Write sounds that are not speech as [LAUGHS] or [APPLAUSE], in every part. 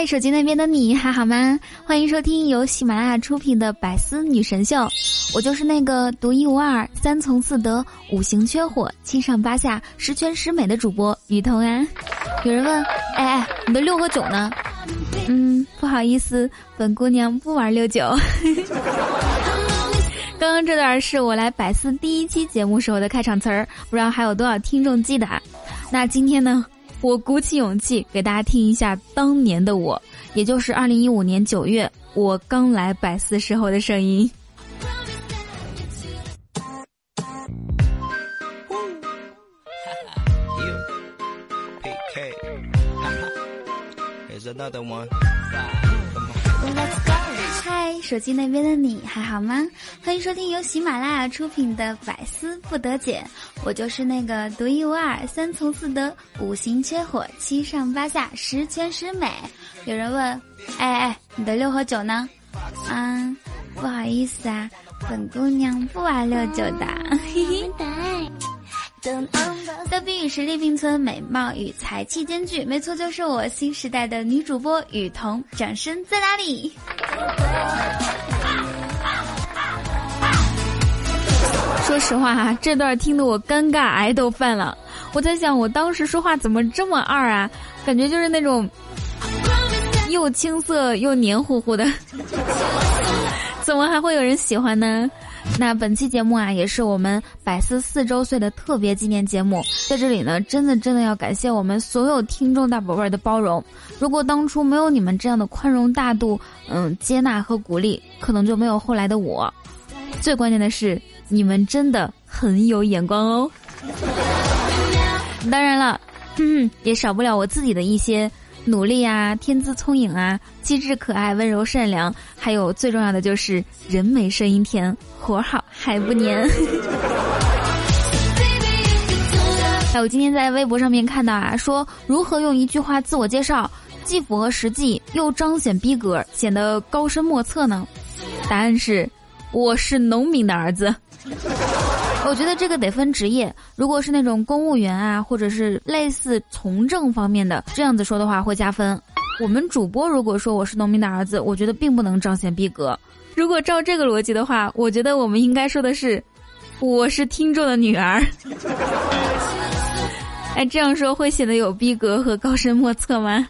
嗨，手机那边的你还好吗？欢迎收听由喜马拉雅出品的《百思女神秀》，我就是那个独一无二、三从四德、五行缺火、七上八下、十全十美的主播雨桐啊。有人问，哎哎，你的六和九呢？嗯，不好意思，本姑娘不玩六九。[LAUGHS] 刚刚这段是我来百思第一期节目时候的开场词儿，不知道还有多少听众记得啊。那今天呢？我鼓起勇气给大家听一下当年的我，也就是二零一五年九月我刚来百思时候的声音。[LAUGHS] [LAUGHS] 嗨，手机那边的你还好吗？欢迎收听由喜马拉雅出品的《百思不得解》，我就是那个独一无二、三从四德、五行缺火、七上八下、十全十美。有人问，哎哎，你的六和九呢？嗯，不好意思啊，本姑娘不玩六九的。嘿嘿。逗比与实力并存，美貌与才气兼具，没错，就是我新时代的女主播雨桐。掌声在哪里？[LAUGHS] 说实话哈，这段听得我尴尬癌都犯了。我在想，我当时说话怎么这么二啊？感觉就是那种又青涩又黏糊糊的，[LAUGHS] 怎么还会有人喜欢呢？那本期节目啊，也是我们百思四周岁的特别纪念节目，在这里呢，真的真的要感谢我们所有听众大宝贝儿的包容。如果当初没有你们这样的宽容大度，嗯，接纳和鼓励，可能就没有后来的我。最关键的是，你们真的很有眼光哦。[LAUGHS] 当然了，[LAUGHS] 也少不了我自己的一些。努力啊，天资聪颖啊，机智可爱，温柔善良，还有最重要的就是人美声音甜，活好还不粘。[LAUGHS] 哎，我今天在微博上面看到啊，说如何用一句话自我介绍，既符合实际又彰显逼格，显得高深莫测呢？答案是，我是农民的儿子。我觉得这个得分职业，如果是那种公务员啊，或者是类似从政方面的，这样子说的话会加分。我们主播如果说我是农民的儿子，我觉得并不能彰显逼格。如果照这个逻辑的话，我觉得我们应该说的是，我是听众的女儿。[LAUGHS] 哎，这样说会显得有逼格和高深莫测吗？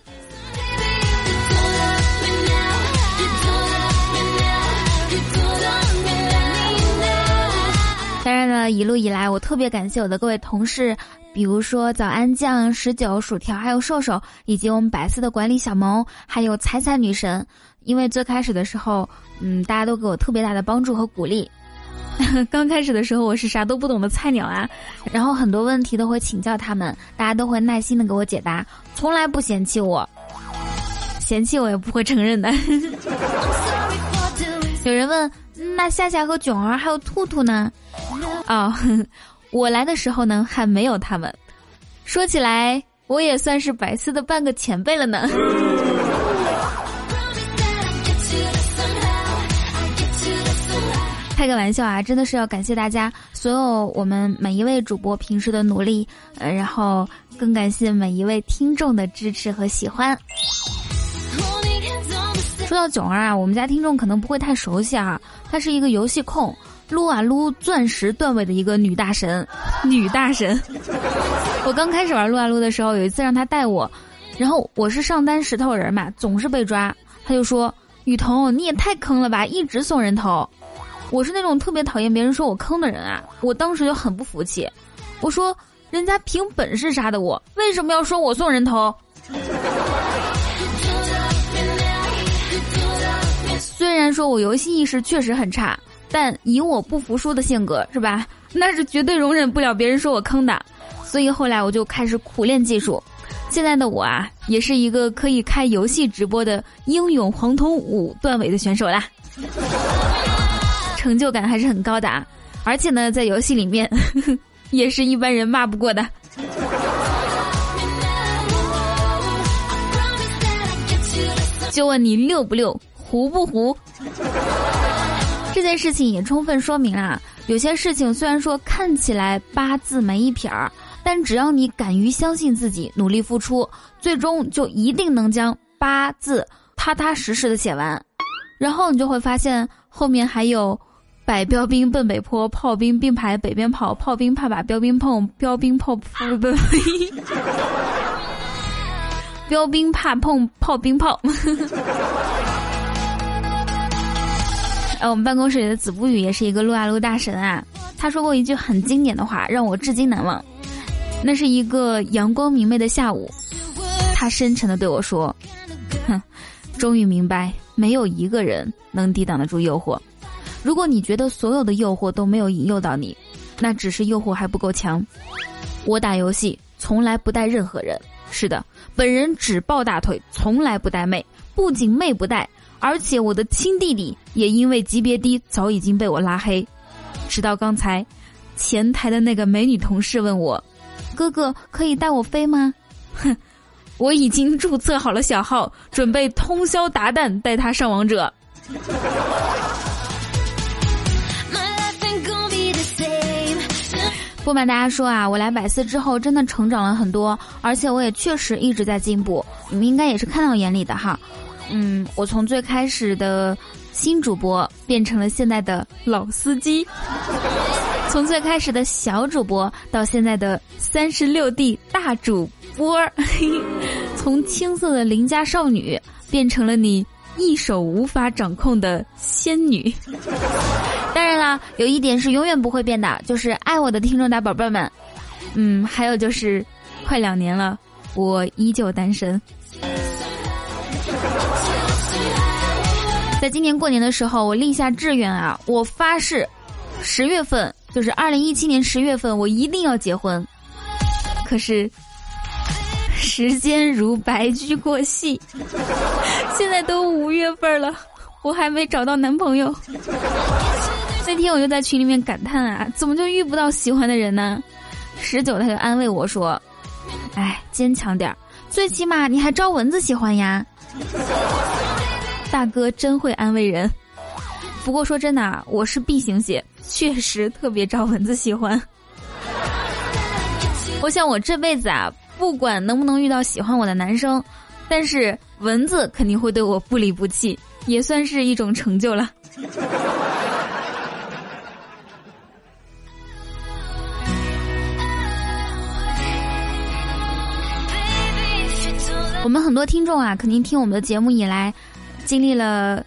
一路以来，我特别感谢我的各位同事，比如说早安酱、十九、薯条，还有瘦瘦，以及我们百思的管理小萌，还有彩彩女神。因为最开始的时候，嗯，大家都给我特别大的帮助和鼓励。刚开始的时候，我是啥都不懂的菜鸟啊，然后很多问题都会请教他们，大家都会耐心的给我解答，从来不嫌弃我，嫌弃我也不会承认的。[LAUGHS] 有人问。那夏夏和囧儿还有兔兔呢？哦，[LAUGHS] 我来的时候呢还没有他们。说起来，我也算是百思的半个前辈了呢。[LAUGHS] 开个玩笑啊，真的是要感谢大家，所有我们每一位主播平时的努力，呃，然后更感谢每一位听众的支持和喜欢。说到囧儿啊，我们家听众可能不会太熟悉啊。她是一个游戏控，撸啊撸钻石段位的一个女大神，女大神。[LAUGHS] 我刚开始玩撸啊撸的时候，有一次让她带我，然后我是上单石头人嘛，总是被抓。他就说：“雨桐，你也太坑了吧，一直送人头。”我是那种特别讨厌别人说我坑的人啊。我当时就很不服气，我说：“人家凭本事杀的我，为什么要说我送人头？”虽然说我游戏意识确实很差，但以我不服输的性格，是吧？那是绝对容忍不了别人说我坑的。所以后来我就开始苦练技术，现在的我啊，也是一个可以开游戏直播的英勇黄铜五段位的选手啦，成就感还是很高的啊！而且呢，在游戏里面，[LAUGHS] 也是一般人骂不过的。就问你六不六，胡不胡？这件事情也充分说明了，有些事情虽然说看起来八字没一撇儿，但只要你敢于相信自己，努力付出，最终就一定能将八字踏踏实实的写完。然后你就会发现后面还有“百标兵奔北坡，炮兵并排北边跑，炮兵怕把标兵碰，标兵炮不不 [LAUGHS] 标兵怕碰炮兵炮。[LAUGHS] 呃，我们办公室里的子不语也是一个撸啊撸大神啊。他说过一句很经典的话，让我至今难忘。那是一个阳光明媚的下午，他深沉的对我说：“哼，终于明白，没有一个人能抵挡得住诱惑。如果你觉得所有的诱惑都没有引诱到你，那只是诱惑还不够强。我打游戏从来不带任何人，是的，本人只抱大腿，从来不带妹，不仅妹不带。”而且我的亲弟弟也因为级别低，早已经被我拉黑。直到刚才，前台的那个美女同事问我：“哥哥可以带我飞吗？”哼，我已经注册好了小号，准备通宵达旦带他上王者。不瞒大家说啊，我来百思之后真的成长了很多，而且我也确实一直在进步，你们应该也是看到眼里的哈。嗯，我从最开始的新主播变成了现在的老司机，[LAUGHS] 从最开始的小主播到现在的三十六 D 大主播，[LAUGHS] 从青涩的邻家少女变成了你一手无法掌控的仙女。[LAUGHS] 当然啦，有一点是永远不会变的，就是爱我的听众大宝贝们。嗯，还有就是快两年了，我依旧单身。在今年过年的时候，我立下志愿啊，我发誓，十月份就是二零一七年十月份，我一定要结婚。可是，时间如白驹过隙，现在都五月份了，我还没找到男朋友。那天我就在群里面感叹啊，怎么就遇不到喜欢的人呢？十九他就安慰我说：“哎，坚强点儿，最起码你还招蚊子喜欢呀。” [LAUGHS] 大哥真会安慰人，不过说真的啊，我是 B 型血，确实特别招蚊子喜欢。[LAUGHS] 我想我这辈子啊，不管能不能遇到喜欢我的男生，但是蚊子肯定会对我不离不弃，也算是一种成就了。很多听众啊，肯定听我们的节目以来。经历了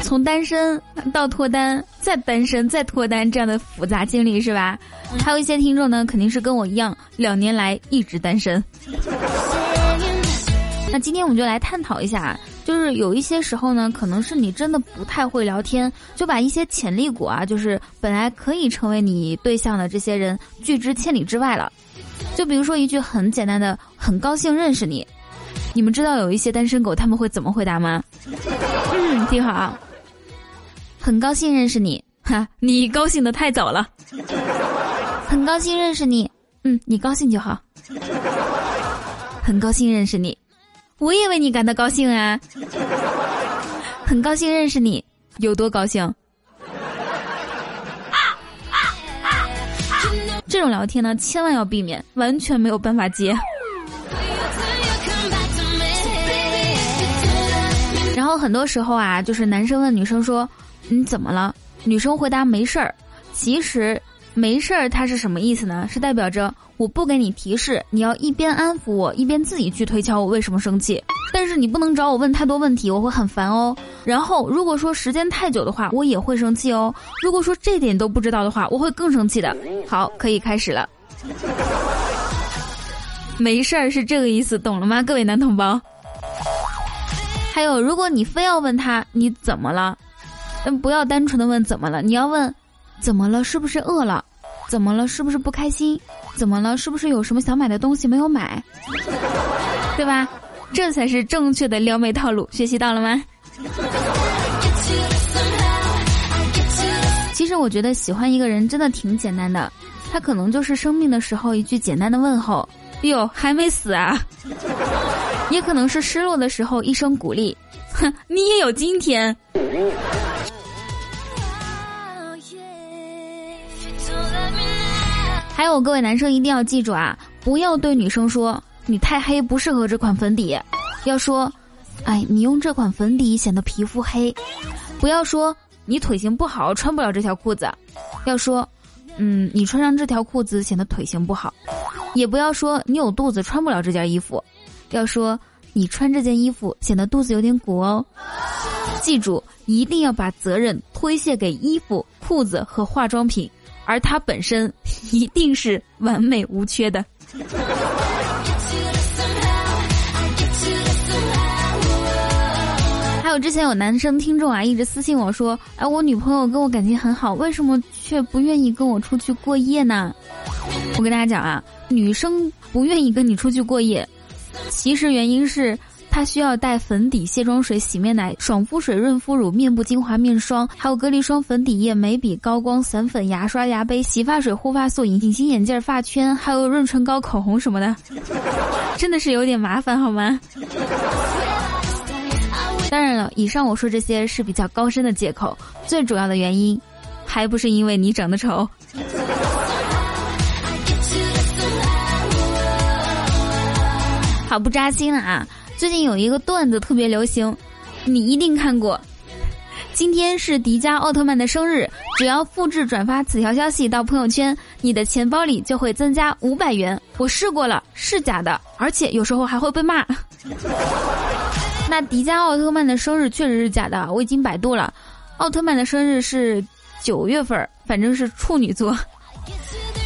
从单身到脱单，再单身再脱单这样的复杂经历，是吧？还有一些听众呢，肯定是跟我一样，两年来一直单身。[LAUGHS] 那今天我们就来探讨一下，就是有一些时候呢，可能是你真的不太会聊天，就把一些潜力股啊，就是本来可以成为你对象的这些人拒之千里之外了。就比如说一句很简单的“很高兴认识你”。你们知道有一些单身狗他们会怎么回答吗？嗯，听好，很高兴认识你，哈，你高兴的太早了。很高兴认识你，嗯，你高兴就好。很高兴认识你，我也为你感到高兴啊。很高兴认识你，有多高兴？这种聊天呢，千万要避免，完全没有办法接。很多时候啊，就是男生问女生说：“你怎么了？”女生回答：“没事儿。”其实“没事儿”它是什么意思呢？是代表着我不给你提示，你要一边安抚我，一边自己去推敲我为什么生气。[LAUGHS] 但是你不能找我问太多问题，我会很烦哦。然后如果说时间太久的话，我也会生气哦。如果说这点都不知道的话，我会更生气的。好，可以开始了。[LAUGHS] 没事儿是这个意思，懂了吗，各位男同胞？还有，如果你非要问他你怎么了，那不要单纯的问怎么了，你要问，怎么了？是不是饿了？怎么了？是不是不开心？怎么了？是不是有什么想买的东西没有买？对吧？这才是正确的撩妹套路，学习到了吗？其实我觉得喜欢一个人真的挺简单的，他可能就是生病的时候一句简单的问候，哟还没死啊？也可能是失落的时候一声鼓励，[LAUGHS] 哼，你也有今天。还有各位男生一定要记住啊，不要对女生说你太黑不适合这款粉底，要说，哎，你用这款粉底显得皮肤黑。不要说你腿型不好穿不了这条裤子，要说，嗯，你穿上这条裤子显得腿型不好。也不要说你有肚子穿不了这件衣服，要说你穿这件衣服显得肚子有点鼓哦。记住，一定要把责任推卸给衣服、裤子和化妆品。而它本身一定是完美无缺的。还有之前有男生听众啊，一直私信我说：“哎，我女朋友跟我感情很好，为什么却不愿意跟我出去过夜呢？”我跟大家讲啊，女生不愿意跟你出去过夜，其实原因是。他需要带粉底、卸妆水、洗面奶、爽肤水、润肤乳、面部精华、面霜，还有隔离霜、粉底液、眉笔、高光、散粉、牙刷、牙杯、洗发水、护发素、隐形眼镜、发圈，还有润唇膏、口红什么的，真的是有点麻烦，好吗？当然了，以上我说这些是比较高深的借口，最主要的原因，还不是因为你长得丑。好不扎心了啊！最近有一个段子特别流行，你一定看过。今天是迪迦奥特曼的生日，只要复制转发此条消息到朋友圈，你的钱包里就会增加五百元。我试过了，是假的，而且有时候还会被骂。[LAUGHS] 那迪迦奥特曼的生日确实是假的，我已经百度了，奥特曼的生日是九月份，反正是处女座。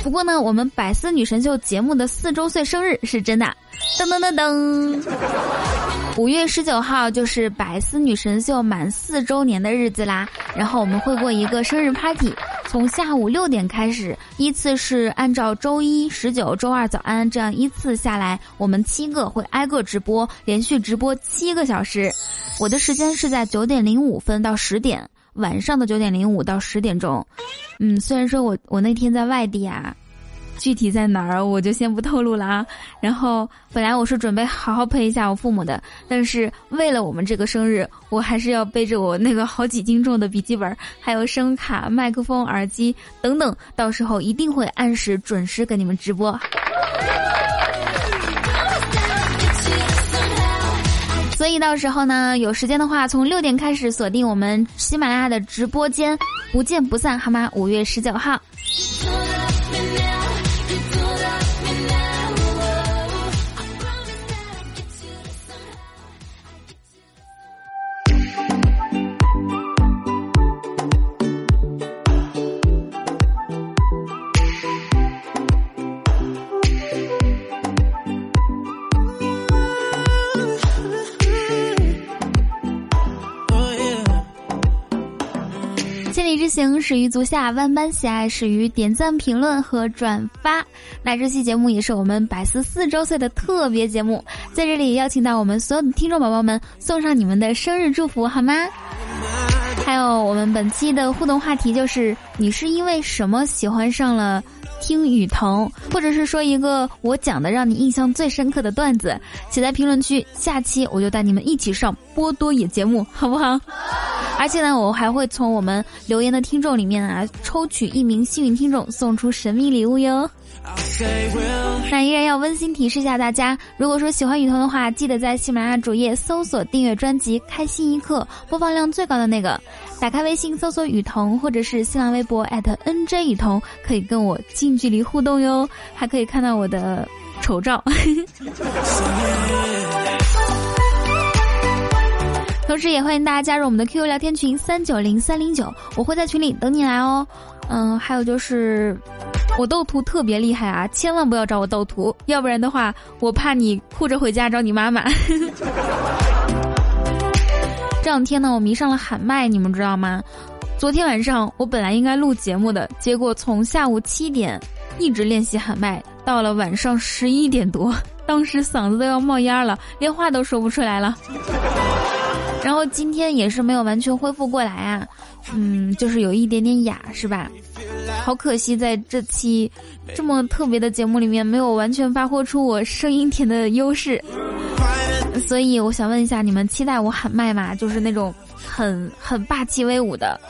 不过呢，我们百思女神秀节目的四周岁生日是真的，噔噔噔噔，五月十九号就是百思女神秀满四周年的日子啦。然后我们会过一个生日 party，从下午六点开始，依次是按照周一、十九、周二早安这样依次下来，我们七个会挨个直播，连续直播七个小时。我的时间是在九点零五分到十点。晚上的九点零五到十点钟，嗯，虽然说我我那天在外地啊，具体在哪儿我就先不透露了啊。然后本来我是准备好好陪一下我父母的，但是为了我们这个生日，我还是要背着我那个好几斤重的笔记本，还有声卡、麦克风、耳机等等，到时候一定会按时准时给你们直播。所以到时候呢，有时间的话，从六点开始锁定我们喜马拉雅的直播间，不见不散，好吗？五月十九号。行始于足下，万般喜爱始于点赞、评论和转发。那这期节目也是我们百思四周岁的特别节目，在这里邀请到我们所有的听众宝宝们，送上你们的生日祝福，好吗？还有我们本期的互动话题就是：你是因为什么喜欢上了听雨桐，或者是说一个我讲的让你印象最深刻的段子，写在评论区，下期我就带你们一起上波多野节目，好不好？[LAUGHS] 而且呢，我还会从我们留言的听众里面啊，抽取一名幸运听众，送出神秘礼物哟。那依然要温馨提示一下大家，如果说喜欢雨桐的话，记得在喜马拉雅主页搜索订阅专辑《开心一刻》，播放量最高的那个。打开微信搜索雨桐，或者是新浪微博 @nj 雨桐，可以跟我近距离互动哟，还可以看到我的丑照。[LAUGHS] 同时也欢迎大家加入我们的 QQ 聊天群三九零三零九，我会在群里等你来哦。嗯，还有就是我斗图特别厉害啊，千万不要找我斗图，要不然的话我怕你哭着回家找你妈妈。[LAUGHS] 这两天呢，我迷上了喊麦，你们知道吗？昨天晚上我本来应该录节目的，结果从下午七点一直练习喊麦，到了晚上十一点多，当时嗓子都要冒烟了，连话都说不出来了。然后今天也是没有完全恢复过来啊，嗯，就是有一点点哑，是吧？好可惜，在这期这么特别的节目里面，没有完全发挥出我声音甜的优势。所以我想问一下，你们期待我喊麦吗？就是那种很很霸气威武的，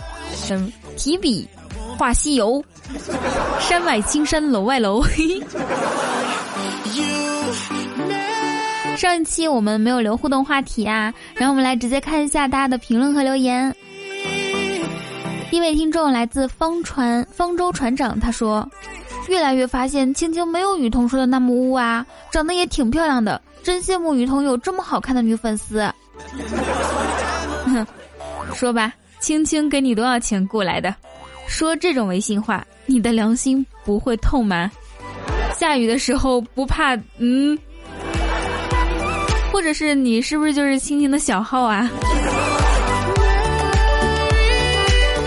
嗯，提笔画西游，山外青山楼外楼。上一期我们没有留互动话题啊，然后我们来直接看一下大家的评论和留言。第一位听众来自方船方舟船长，他说：“越来越发现青青没有雨桐说的那么污啊，长得也挺漂亮的，真羡慕雨桐有这么好看的女粉丝。”哼，说吧，青青给你多少钱雇来的？说这种违心话，你的良心不会痛吗？下雨的时候不怕嗯？或者是你是不是就是青青的小号啊？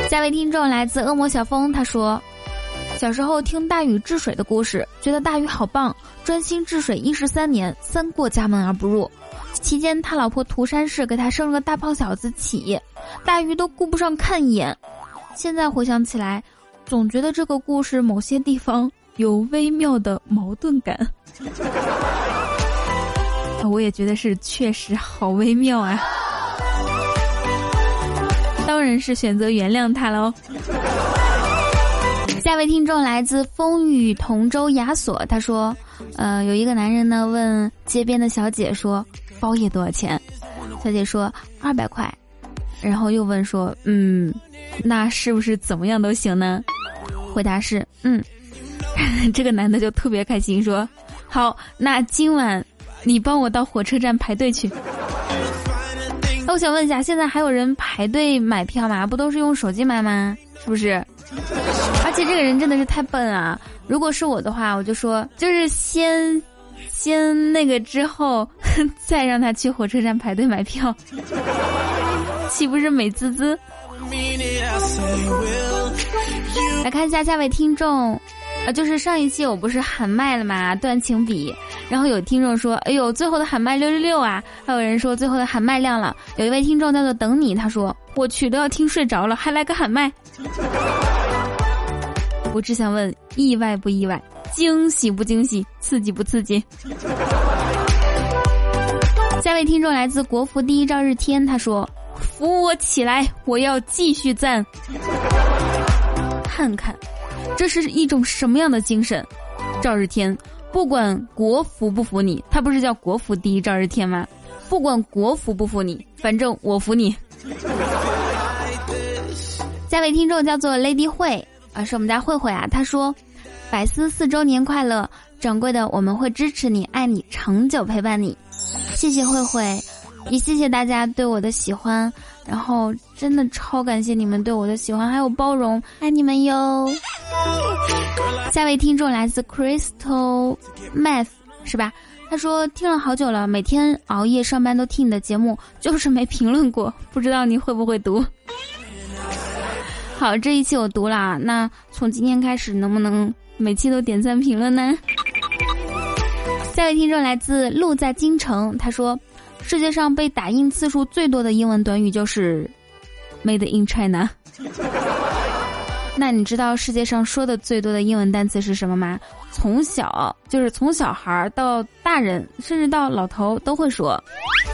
下位听众来自恶魔小风，他说：“小时候听大禹治水的故事，觉得大禹好棒，专心治水一十三年，三过家门而不入。期间他老婆涂山氏给他生了个大胖小子启，大禹都顾不上看一眼。现在回想起来，总觉得这个故事某些地方有微妙的矛盾感。[LAUGHS] 我也觉得是确实好微妙啊。”当然是选择原谅他喽。下位听众来自风雨同舟亚索，他说：“呃，有一个男人呢问街边的小姐说，包夜多少钱？小姐说二百块，然后又问说，嗯，那是不是怎么样都行呢？回答是，嗯。[LAUGHS] 这个男的就特别开心说，好，那今晚你帮我到火车站排队去。”那我想问一下，现在还有人排队买票吗？不都是用手机买吗？是不是？而且这个人真的是太笨啊！如果是我的话，我就说，就是先，先那个之后，[LAUGHS] 再让他去火车站排队买票，[LAUGHS] 岂不是美滋滋？来看一下下位听众。啊，就是上一期我不是喊麦了嘛，断情笔，然后有听众说，哎呦，最后的喊麦六六六啊，还有人说最后的喊麦亮了，有一位听众叫做等你，他说我去都要听睡着了，还来个喊麦，我只想问，意外不意外，惊喜不惊喜，刺激不刺激？下位听众来自国服第一照日天，他说扶我起来，我要继续赞，看看。这是一种什么样的精神？赵日天，不管国服不服你，他不是叫国服第一赵日天吗？不管国服不服你，反正我服你。[LAUGHS] 下位听众叫做 Lady 慧啊，是我们家慧慧啊。他说：“百思四周年快乐，掌柜的，我们会支持你，爱你，长久陪伴你。”谢谢慧慧，也谢谢大家对我的喜欢。然后真的超感谢你们对我的喜欢还有包容，爱你们哟！下位听众来自 Crystal Math，是吧？他说听了好久了，每天熬夜上班都听你的节目，就是没评论过，不知道你会不会读？好，这一期我读了，那从今天开始能不能每期都点赞评论呢？[LAUGHS] 下位听众来自路在京城，他说。世界上被打印次数最多的英文短语就是，Made in China。[LAUGHS] 那你知道世界上说的最多的英文单词是什么吗？从小就是从小孩到大人，甚至到老头都会说。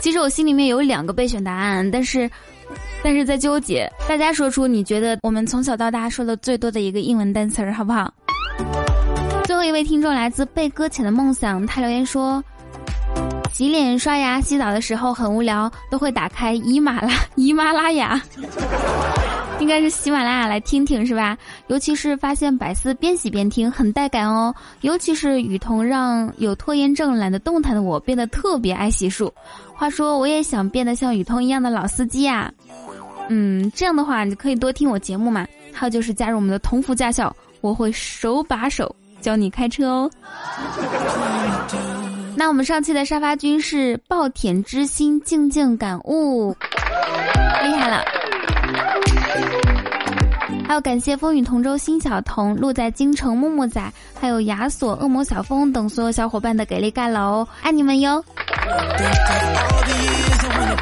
其实我心里面有两个备选答案，但是，但是在纠结。大家说出你觉得我们从小到大说的最多的一个英文单词儿，好不好？最后一位听众来自被搁浅的梦想，他留言说。洗脸、刷牙、洗澡的时候很无聊，都会打开喜马拉 [LAUGHS] 喜马拉雅，应该是喜马拉雅来听听是吧？尤其是发现百思边洗边听，很带感哦。尤其是雨桐让有拖延症、懒得动弹的我变得特别爱洗漱。话说，我也想变得像雨桐一样的老司机啊。嗯，这样的话你可以多听我节目嘛。还有就是加入我们的同福驾校，我会手把手教你开车哦。那我们上期的沙发君是暴殄之心，静静感悟，厉害了。还有感谢风雨同舟新小彤、路在京城木木仔，还有亚索、恶魔小风等所有小伙伴的给力盖楼，爱你们哟！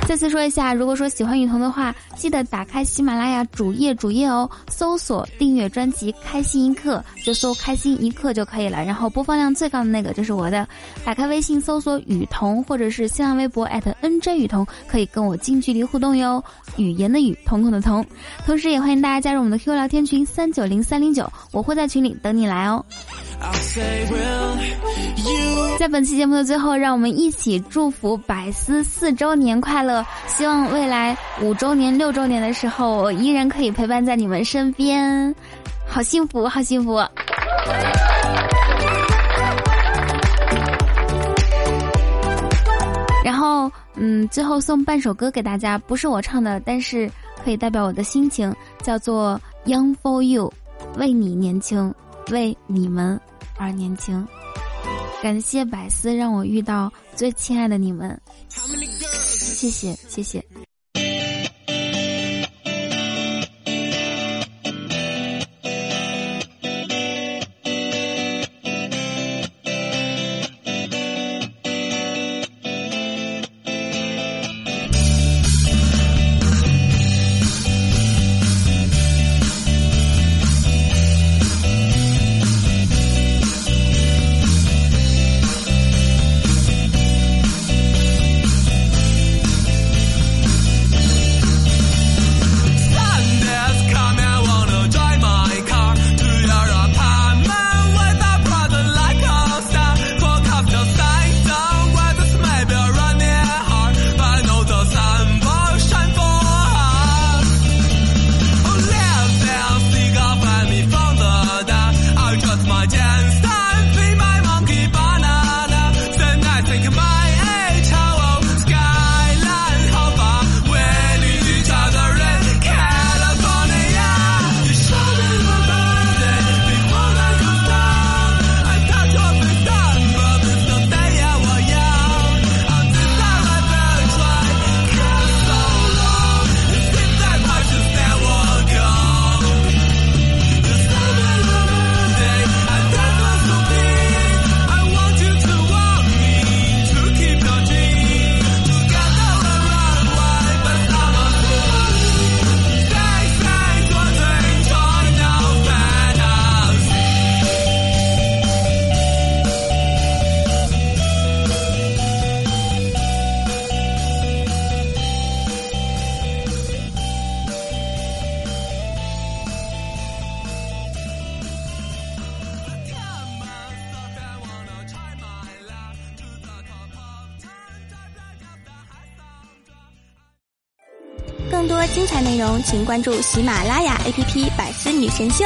再次说一下，如果说喜欢雨桐的话，记得打开喜马拉雅主页主页哦，搜索订阅专辑《开心一刻》，就搜“开心一刻”就可以了。然后播放量最高的那个就是我的。打开微信搜索雨桐，或者是新浪微博 @nj 雨桐，可以跟我近距离互动哟。语言的语，瞳孔的瞳。同时也欢迎大家加入我们的 QQ 聊天群三九零三零九，我会在群里等你来哦。[LAUGHS] 在本期节目的最后，让我们一起祝福百思四周年快乐！希望未来五周年、六周年的时候，我依然可以陪伴在你们身边，好幸福，好幸福！然后，嗯，最后送半首歌给大家，不是我唱的，但是可以代表我的心情，叫做《Young for You》，为你年轻，为你们。而年轻，感谢百思让我遇到最亲爱的你们，谢谢谢谢。请关注喜马拉雅 APP《百思女神秀》。